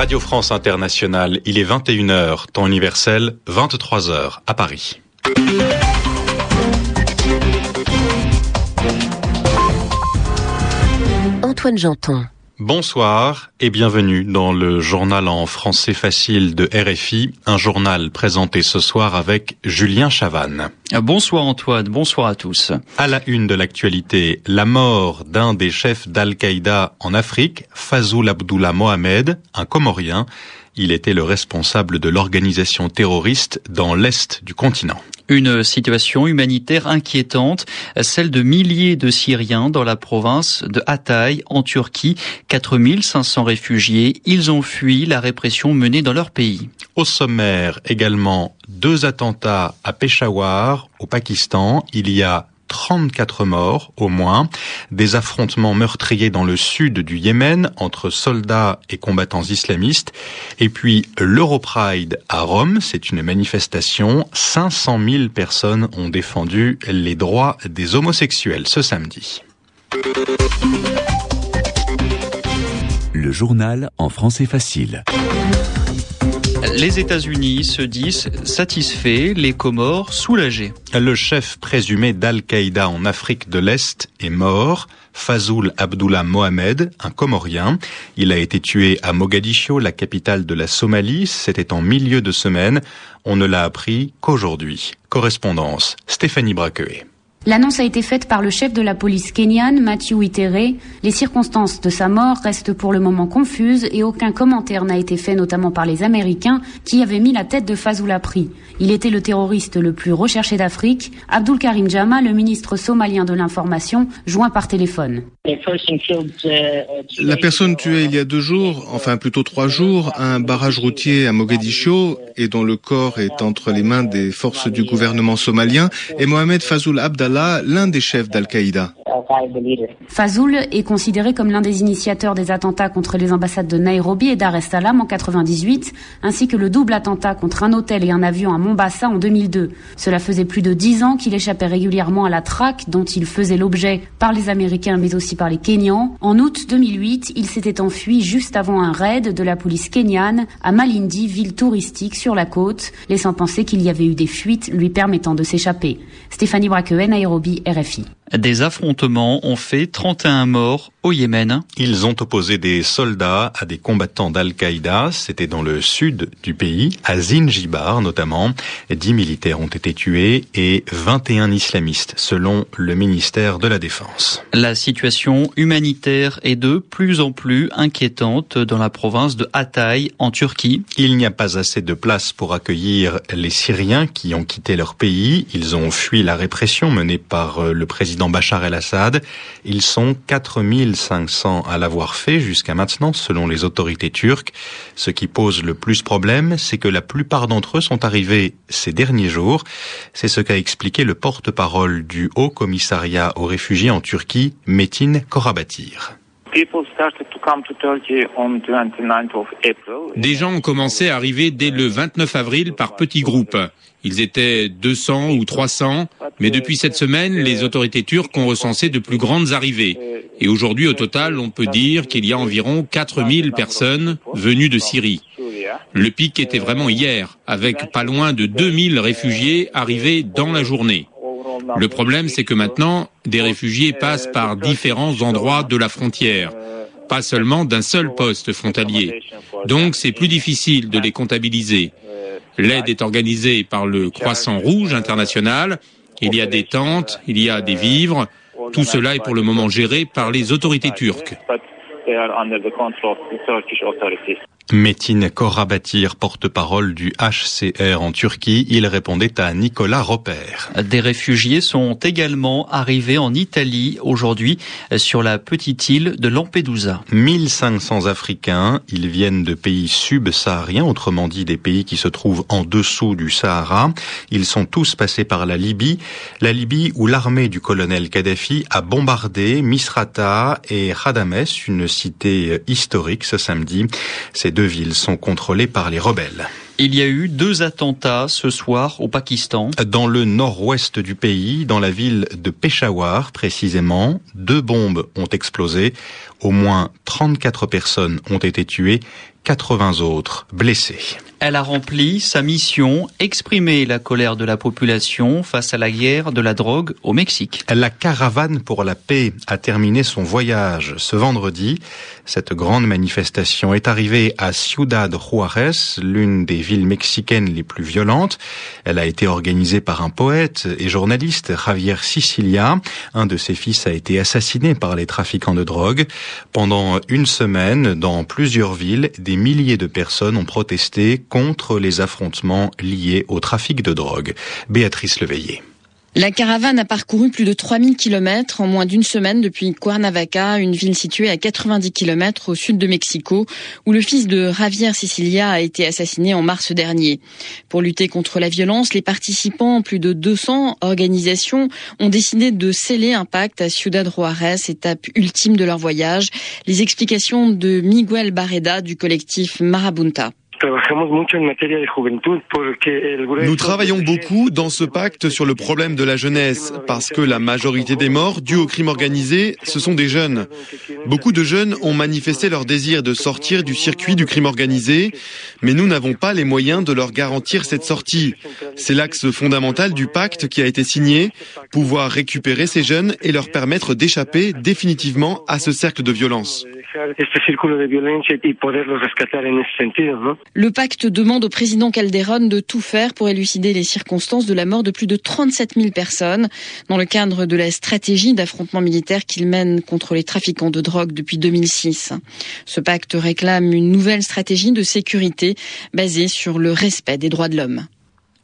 Radio France Internationale, il est 21h, temps universel, 23h à Paris. Antoine Janton. Bonsoir et bienvenue dans le journal en français facile de RFI, un journal présenté ce soir avec Julien Chavannes. Bonsoir Antoine, bonsoir à tous. À la une de l'actualité, la mort d'un des chefs d'Al-Qaïda en Afrique, Fazoul Abdullah Mohamed, un Comorien. Il était le responsable de l'organisation terroriste dans l'est du continent. Une situation humanitaire inquiétante, celle de milliers de Syriens dans la province de Hatay, en Turquie. 4500 réfugiés, ils ont fui la répression menée dans leur pays. Au sommaire également deux attentats à Peshawar, au Pakistan. Il y a 34 morts au moins, des affrontements meurtriers dans le sud du Yémen entre soldats et combattants islamistes, et puis l'Europride à Rome, c'est une manifestation, 500 000 personnes ont défendu les droits des homosexuels ce samedi. Le journal en français facile. Les États-Unis se disent satisfaits, les Comores soulagés. Le chef présumé d'Al-Qaïda en Afrique de l'Est est mort. Fazoul Abdullah Mohamed, un Comorien. Il a été tué à Mogadiscio, la capitale de la Somalie. C'était en milieu de semaine. On ne l'a appris qu'aujourd'hui. Correspondance, Stéphanie Braqueuet. L'annonce a été faite par le chef de la police kenyane, Matthew Itere. Les circonstances de sa mort restent pour le moment confuses et aucun commentaire n'a été fait, notamment par les Américains, qui avaient mis la tête de Fazoul à prix. Il était le terroriste le plus recherché d'Afrique. Abdul Karim Jama, le ministre somalien de l'information, joint par téléphone. La personne tuée il y a deux jours, enfin plutôt trois jours, à un barrage routier à Mogadiscio et dont le corps est entre les mains des forces du gouvernement somalien est Mohamed Fazoul Abdallah, l'un des chefs d'Al-Qaïda. Fazoul est considéré comme l'un des initiateurs des attentats contre les ambassades de Nairobi et Dar es Salaam en 98, ainsi que le double attentat contre un hôtel et un avion à Mombasa en 2002. Cela faisait plus de dix ans qu'il échappait régulièrement à la traque dont il faisait l'objet par les Américains mais aussi par les Kenyans. En août 2008, il s'était enfui juste avant un raid de la police kenyane à Malindi, ville touristique sur la côte, laissant penser qu'il y avait eu des fuites lui permettant de s'échapper. Stéphanie Braquewen, Nairobi, RFI. Des affrontements ont fait 31 morts au Yémen. Ils ont opposé des soldats à des combattants d'Al-Qaïda. C'était dans le sud du pays, à Zinjibar notamment. 10 militaires ont été tués et 21 islamistes, selon le ministère de la Défense. La situation humanitaire est de plus en plus inquiétante dans la province de Hatay, en Turquie. Il n'y a pas assez de place pour accueillir les Syriens qui ont quitté leur pays. Ils ont fui la répression menée par le président Bachar el-Assad. Ils sont 4500 à l'avoir fait jusqu'à maintenant, selon les autorités turques. Ce qui pose le plus problème, c'est que la plupart d'entre eux sont arrivés ces derniers jours. C'est ce qu'a expliqué le porte-parole du Haut Commissariat aux réfugiés en Turquie, Metin Korabatir. Des gens ont commencé à arriver dès le 29 avril par petits groupes. Ils étaient 200 ou 300, mais depuis cette semaine, les autorités turques ont recensé de plus grandes arrivées. Et aujourd'hui, au total, on peut dire qu'il y a environ 4000 personnes venues de Syrie. Le pic était vraiment hier, avec pas loin de 2000 réfugiés arrivés dans la journée. Le problème, c'est que maintenant, des réfugiés passent par différents endroits de la frontière, pas seulement d'un seul poste frontalier. Donc, c'est plus difficile de les comptabiliser. L'aide est organisée par le Croissant Rouge international. Il y a des tentes, il y a des vivres. Tout cela est pour le moment géré par les autorités turques. Metin Korabatir, porte-parole du HCR en Turquie, il répondait à Nicolas Roper. Des réfugiés sont également arrivés en Italie aujourd'hui sur la petite île de Lampedusa. 1500 Africains, ils viennent de pays subsahariens, autrement dit des pays qui se trouvent en dessous du Sahara. Ils sont tous passés par la Libye, la Libye où l'armée du colonel Kadhafi a bombardé Misrata et Khadames, une cité historique ce samedi. Ces deux villes sont contrôlées par les rebelles. Il y a eu deux attentats ce soir au Pakistan. Dans le nord-ouest du pays, dans la ville de Peshawar précisément, deux bombes ont explosé. Au moins 34 personnes ont été tuées, 80 autres blessés. Elle a rempli sa mission, exprimer la colère de la population face à la guerre de la drogue au Mexique. La caravane pour la paix a terminé son voyage ce vendredi. Cette grande manifestation est arrivée à Ciudad Juárez, l'une des villes mexicaines les plus violentes. Elle a été organisée par un poète et journaliste, Javier Sicilia. Un de ses fils a été assassiné par les trafiquants de drogue. Pendant une semaine, dans plusieurs villes, des milliers de personnes ont protesté contre les affrontements liés au trafic de drogue. Béatrice Leveillé. La caravane a parcouru plus de 3000 km en moins d'une semaine depuis Cuernavaca, une ville située à 90 km au sud de Mexico, où le fils de Javier Sicilia a été assassiné en mars dernier. Pour lutter contre la violence, les participants, plus de 200 organisations, ont décidé de sceller un pacte à Ciudad Juárez, étape ultime de leur voyage. Les explications de Miguel Barreda du collectif Marabunta. Nous travaillons beaucoup dans ce pacte sur le problème de la jeunesse parce que la majorité des morts dus au crime organisé, ce sont des jeunes. Beaucoup de jeunes ont manifesté leur désir de sortir du circuit du crime organisé, mais nous n'avons pas les moyens de leur garantir cette sortie. C'est l'axe fondamental du pacte qui a été signé, pouvoir récupérer ces jeunes et leur permettre d'échapper définitivement à ce cercle de violence. Le pacte demande au président Calderon de tout faire pour élucider les circonstances de la mort de plus de 37 000 personnes dans le cadre de la stratégie d'affrontement militaire qu'il mène contre les trafiquants de drogue depuis 2006. Ce pacte réclame une nouvelle stratégie de sécurité basée sur le respect des droits de l'homme.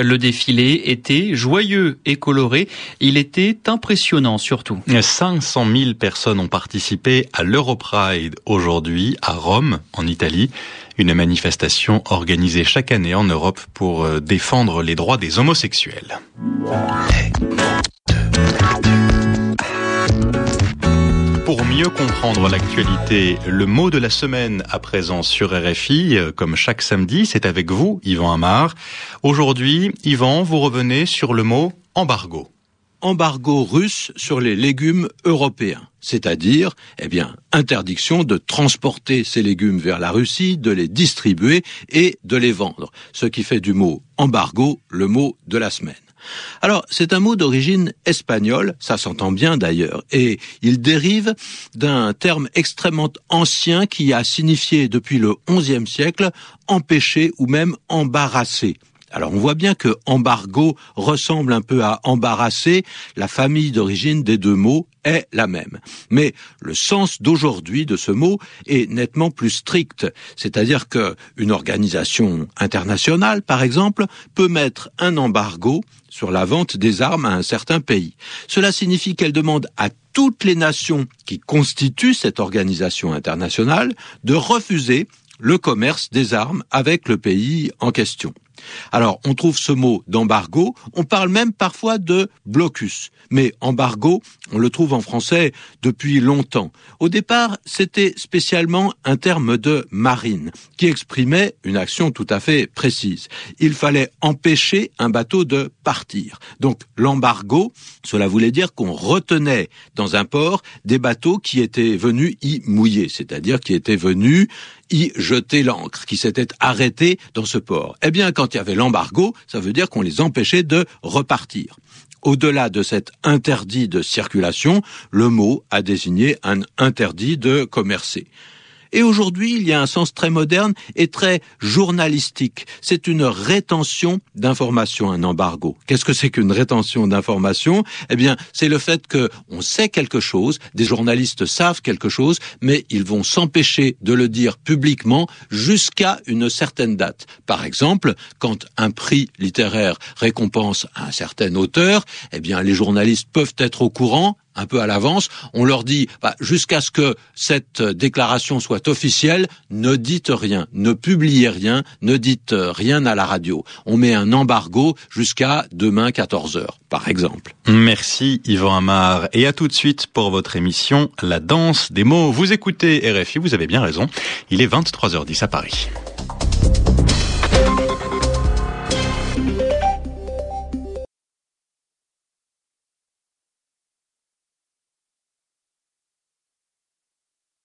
Le défilé était joyeux et coloré. Il était impressionnant surtout. 500 000 personnes ont participé à l'Europride aujourd'hui à Rome, en Italie. Une manifestation organisée chaque année en Europe pour euh, défendre les droits des homosexuels. Pour mieux comprendre l'actualité, le mot de la semaine à présent sur RFI, comme chaque samedi, c'est avec vous, Yvan Amar. Aujourd'hui, Yvan, vous revenez sur le mot embargo. Embargo russe sur les légumes européens, c'est-à-dire, eh bien, interdiction de transporter ces légumes vers la Russie, de les distribuer et de les vendre, ce qui fait du mot embargo le mot de la semaine. Alors, c'est un mot d'origine espagnole, ça s'entend bien d'ailleurs, et il dérive d'un terme extrêmement ancien qui a signifié depuis le XIe siècle empêcher ou même embarrasser. Alors on voit bien que embargo ressemble un peu à embarrasser, la famille d'origine des deux mots est la même. Mais le sens d'aujourd'hui de ce mot est nettement plus strict, c'est-à-dire que une organisation internationale par exemple peut mettre un embargo sur la vente des armes à un certain pays. Cela signifie qu'elle demande à toutes les nations qui constituent cette organisation internationale de refuser le commerce des armes avec le pays en question. Alors, on trouve ce mot d'embargo, on parle même parfois de blocus. Mais embargo, on le trouve en français depuis longtemps. Au départ, c'était spécialement un terme de marine qui exprimait une action tout à fait précise. Il fallait empêcher un bateau de partir. Donc, l'embargo, cela voulait dire qu'on retenait dans un port des bateaux qui étaient venus y mouiller, c'est-à-dire qui étaient venus y jeter l'ancre, qui s'étaient arrêtés dans ce port. Eh bien, quand il y avait l'embargo, ça veut dire qu'on les empêchait de repartir. Au-delà de cet interdit de circulation, le mot a désigné un interdit de commercer. Et aujourd'hui, il y a un sens très moderne et très journalistique. C'est une rétention d'informations, un embargo. Qu'est-ce que c'est qu'une rétention d'informations? Eh bien, c'est le fait que on sait quelque chose, des journalistes savent quelque chose, mais ils vont s'empêcher de le dire publiquement jusqu'à une certaine date. Par exemple, quand un prix littéraire récompense un certain auteur, eh bien, les journalistes peuvent être au courant un peu à l'avance, on leur dit bah, jusqu'à ce que cette déclaration soit officielle, ne dites rien, ne publiez rien, ne dites rien à la radio. On met un embargo jusqu'à demain 14 heures, par exemple. Merci Yvan Amar et à tout de suite pour votre émission La danse des mots. Vous écoutez RFI, vous avez bien raison. Il est 23h10 à Paris.